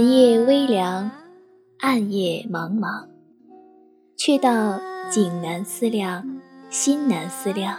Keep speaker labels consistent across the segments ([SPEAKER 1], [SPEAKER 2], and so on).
[SPEAKER 1] 寒夜微凉，暗夜茫茫，却道景难思量，心难思量，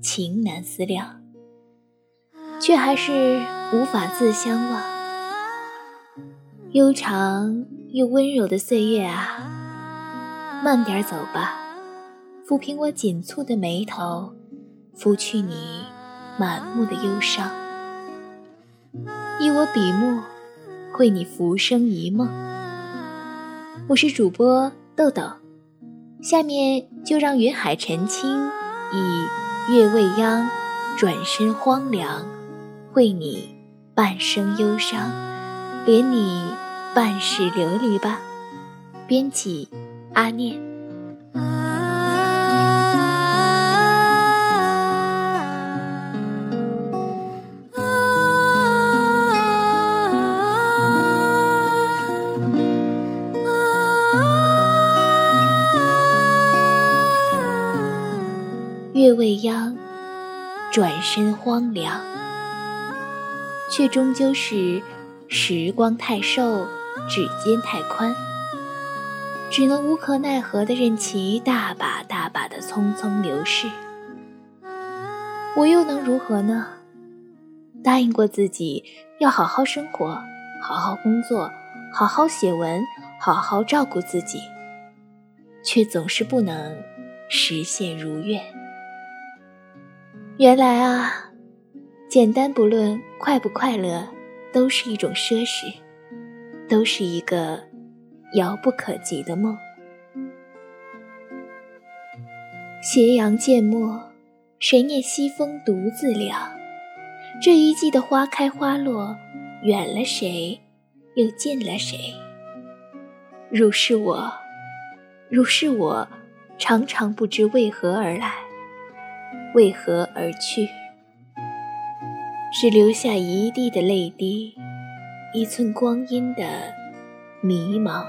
[SPEAKER 1] 情难思量，却还是无法自相忘。悠长又温柔的岁月啊，慢点走吧，抚平我紧蹙的眉头，拂去你满目的忧伤。依我笔墨，为你浮生一梦。我是主播豆豆，下面就让云海澄清，以月未央，转身荒凉，为你半生忧伤，怜你半世流离吧。编辑阿念。未央，转身荒凉，却终究是时光太瘦，指尖太宽，只能无可奈何的任其大把大把的匆匆流逝。我又能如何呢？答应过自己要好好生活，好好工作，好好写文，好好照顾自己，却总是不能实现如愿。原来啊，简单不论快不快乐，都是一种奢侈，都是一个遥不可及的梦。斜阳渐没，谁念西风独自凉？这一季的花开花落，远了谁，又近了谁？如是我，如是我，常常不知为何而来。为何而去？只留下一地的泪滴，一寸光阴的迷茫。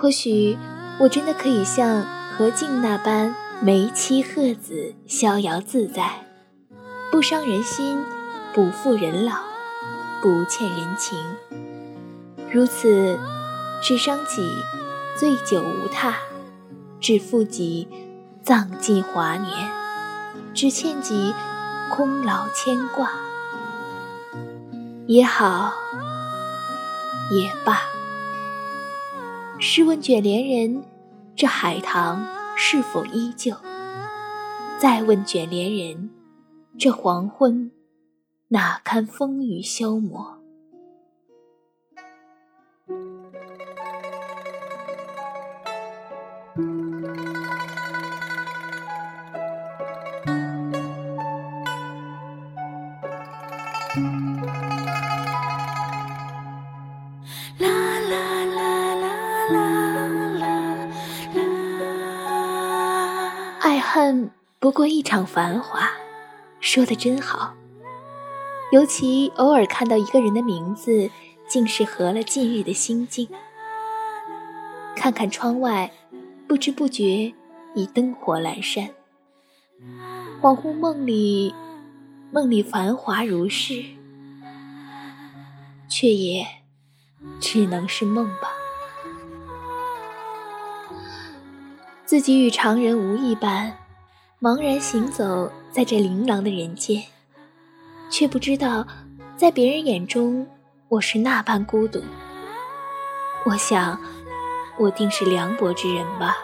[SPEAKER 1] 或许，我真的可以像何静那般。眉栖鹤子，逍遥自在，不伤人心，不负人老，不欠人情。如此，只伤己醉酒无他，只负己葬尽华年，只欠己空劳牵挂。也好，也罢。试问卷帘人，这海棠。是否依旧？再问卷帘人，这黄昏哪堪风雨消磨？恨不过一场繁华，说的真好。尤其偶尔看到一个人的名字，竟是合了近日的心境。看看窗外，不知不觉已灯火阑珊。恍惚梦里，梦里繁华如是，却也只能是梦吧。自己与常人无异般。茫然行走在这琳琅的人间，却不知道，在别人眼中我是那般孤独。我想，我定是凉薄之人吧？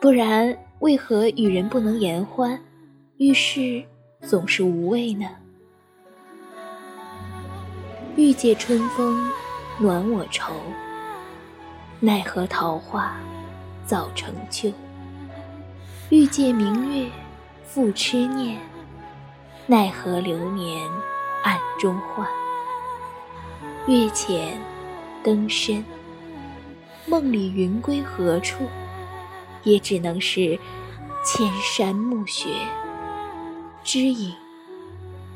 [SPEAKER 1] 不然，为何与人不能言欢，遇事总是无味呢？欲借春风暖我愁，奈何桃花早成旧。欲借明月复痴念，奈何流年暗中换。月浅灯深，梦里云归何处？也只能是千山暮雪，知影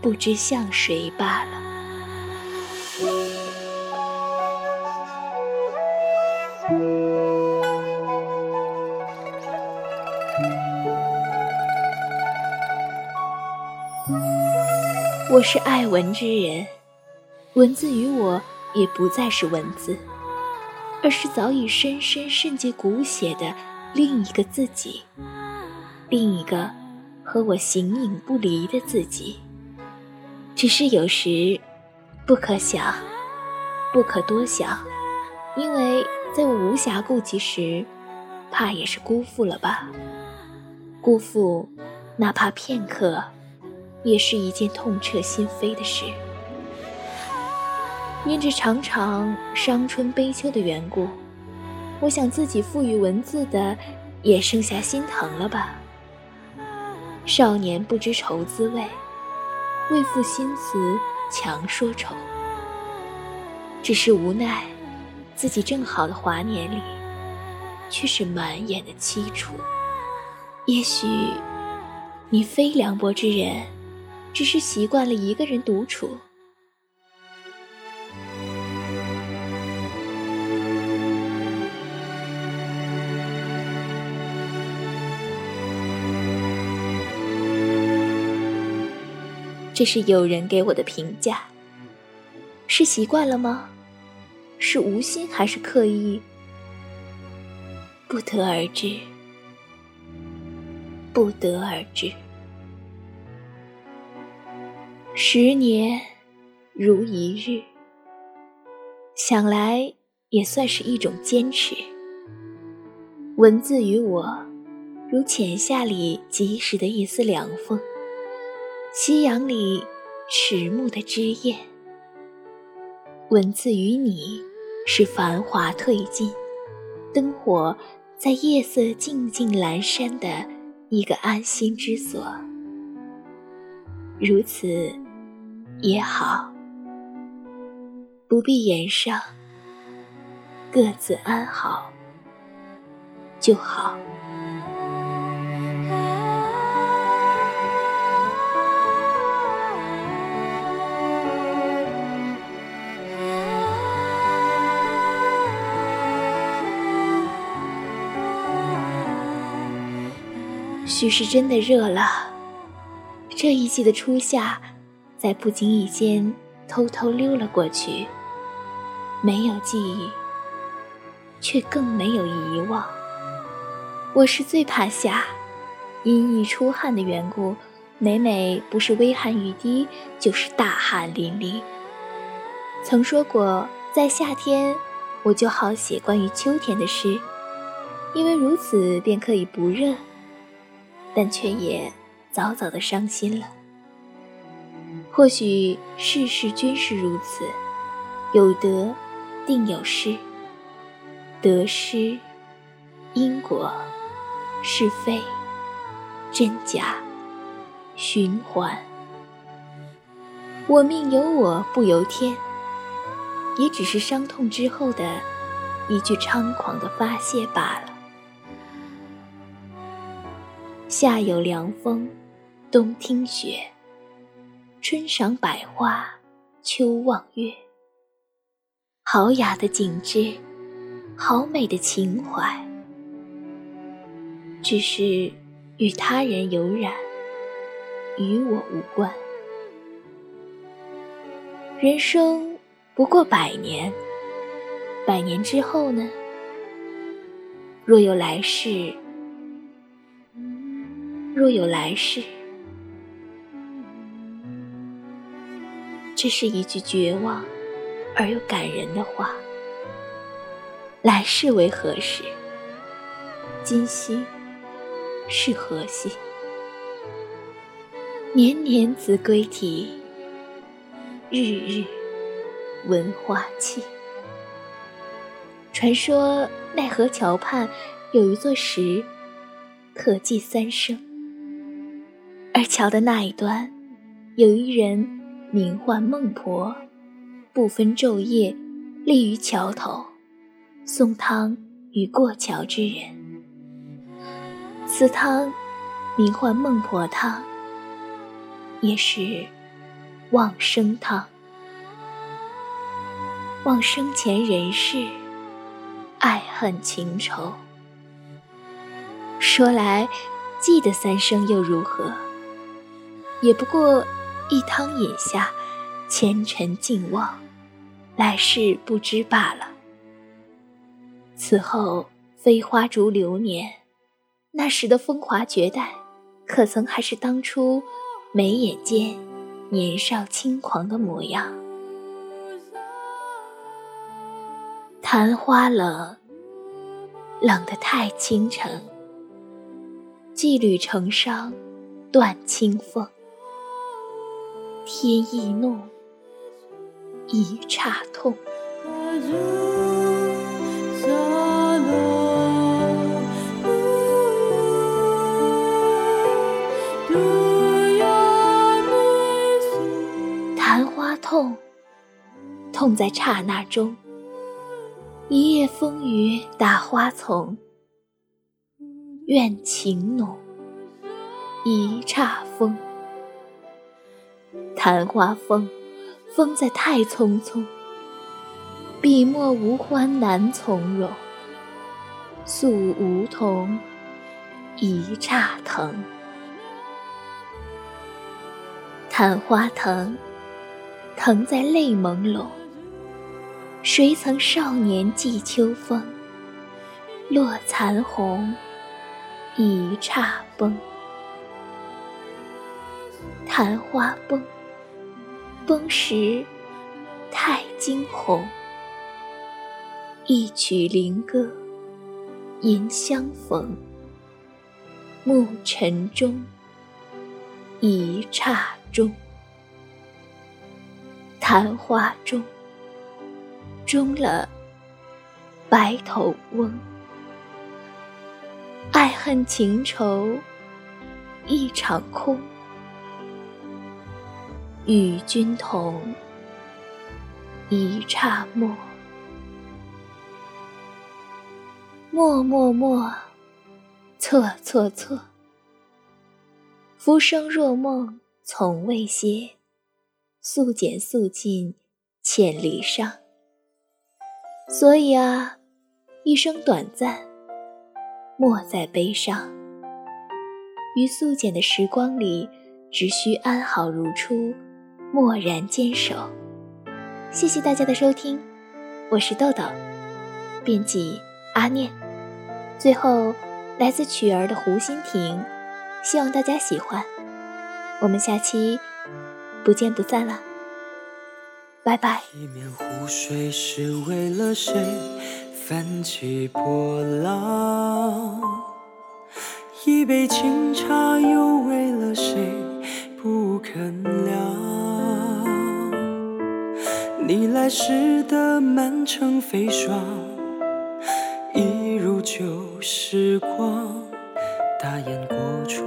[SPEAKER 1] 不知向谁罢了。我是爱文之人，文字于我也不再是文字，而是早已深深渗进骨血的另一个自己，另一个和我形影不离的自己。只是有时不可想，不可多想，因为在我无暇顾及时，怕也是辜负了吧。辜负，哪怕片刻，也是一件痛彻心扉的事。因着常常伤春悲秋的缘故，我想自己赋予文字的，也剩下心疼了吧。少年不知愁滋味。为赋新词强说愁，只是无奈，自己正好的华年里，却是满眼的凄楚。也许，你非凉薄之人，只是习惯了一个人独处。这是有人给我的评价，是习惯了吗？是无心还是刻意？不得而知，不得而知。十年如一日，想来也算是一种坚持。文字于我，如浅夏里及时的一丝凉风。夕阳里，迟暮的枝叶。文字与你，是繁华褪尽，灯火在夜色静静阑珊的一个安心之所。如此也好，不必言上，各自安好就好。许是真的热了。这一季的初夏，在不经意间偷偷溜了过去，没有记忆，却更没有遗忘。我是最怕夏，因一出汗的缘故，每每不是微汗欲滴，就是大汗淋漓。曾说过，在夏天，我就好写关于秋天的诗，因为如此便可以不热。但却也早早的伤心了。或许世事均是如此，有得定有失，得失、因果、是非、真假、循环。我命由我不由天，也只是伤痛之后的一句猖狂的发泄罢了。夏有凉风，冬听雪，春赏百花，秋望月。好雅的景致，好美的情怀，只是与他人有染，与我无关。人生不过百年，百年之后呢？若有来世。若有来世，这是一句绝望而又感人的话。来世为何时？今夕是何夕？年年子规啼，日日闻花期。传说奈何桥畔有一座石，可记三生。而桥的那一端，有一人名唤孟婆，不分昼夜，立于桥头，送汤与过桥之人。此汤名唤孟婆汤，也是望生汤，望生前人世爱恨情仇。说来，记得三生又如何？也不过一汤饮下，前尘尽忘，来世不知罢了。此后飞花逐流年，那时的风华绝代，可曾还是当初眉眼间年少轻狂的模样？昙花冷，冷得太倾城。羁旅成伤，断清风。天意怒，一刹痛。昙花痛，痛在刹那中。一夜风雨打花丛。愿情浓，一刹风。昙花风，风在太匆匆。笔墨无欢难从容，诉梧桐一刹疼。昙花疼，疼在泪朦胧。谁曾少年寄秋风？落残红。一刹崩，昙花崩，崩时太惊鸿。一曲灵歌吟相逢，暮尘中，一刹中，昙花中，中了白头翁。爱恨情仇一场空，与君同一刹陌。默默默，错错错。浮生若梦，从未歇。素简素尽，千里伤。所以啊，一生短暂。莫再悲伤，于素简的时光里，只需安好如初，默然坚守。谢谢大家的收听，我是豆豆，编辑阿念。最后，来自曲儿的《湖心亭》，希望大家喜欢。我们下期不见不散了，拜拜。一面湖水是为了谁？泛起波浪，一杯清茶又为了谁不肯凉？你来时的满城飞霜，一如旧时光。大雁过处，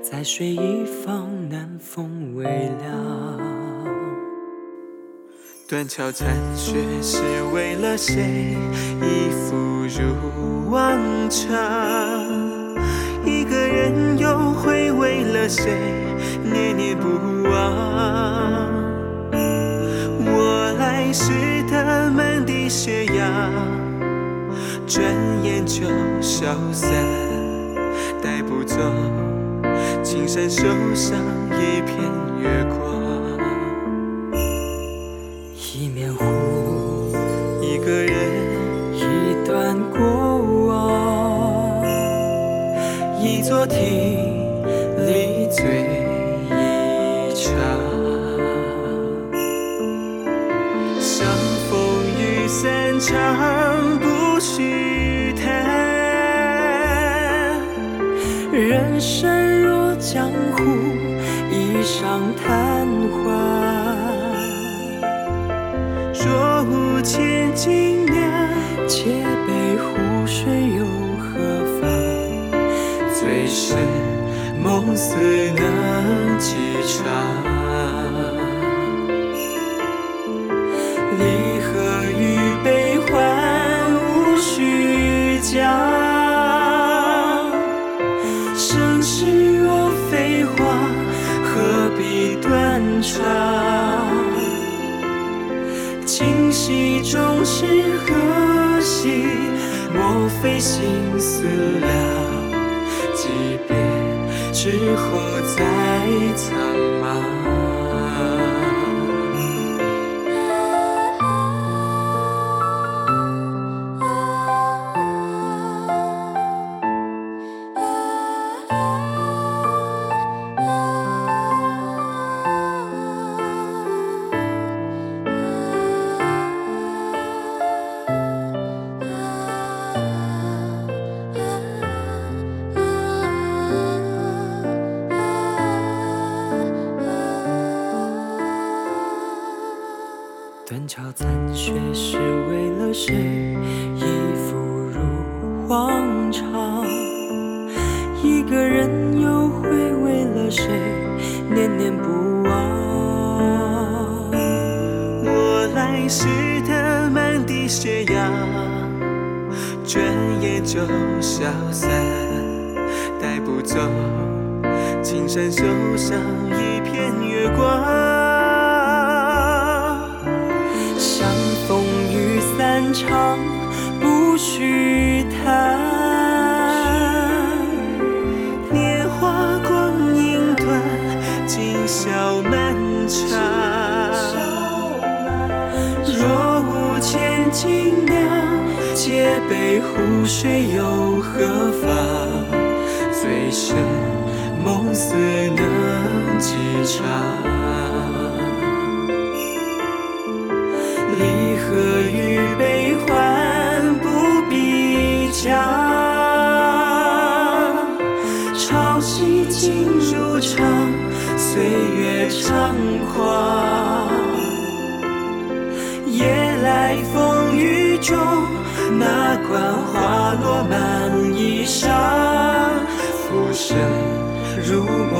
[SPEAKER 1] 在水一方，南风微凉。断桥残雪是为了谁？一复如往常。一个人又会为了谁念念不忘？泪湿的满地斜阳，转眼就消散，带不走青山手上一片月光。一面湖，一个人，一段过往，一座亭，里醉。人生若江湖，一晌贪欢。若无千金酿，且悲湖水又何妨？最是梦碎能几场。是何夕？莫非心思了？即便之后再苍茫。
[SPEAKER 2] 斜阳，转眼就消散，带不走青山秀上一片月光。
[SPEAKER 3] 借杯湖水又何妨？醉生梦死能几场？离合与悲欢不必讲，潮汐进入场，岁月猖狂。夜来风雨中，繁花落满衣裳，浮生如梦。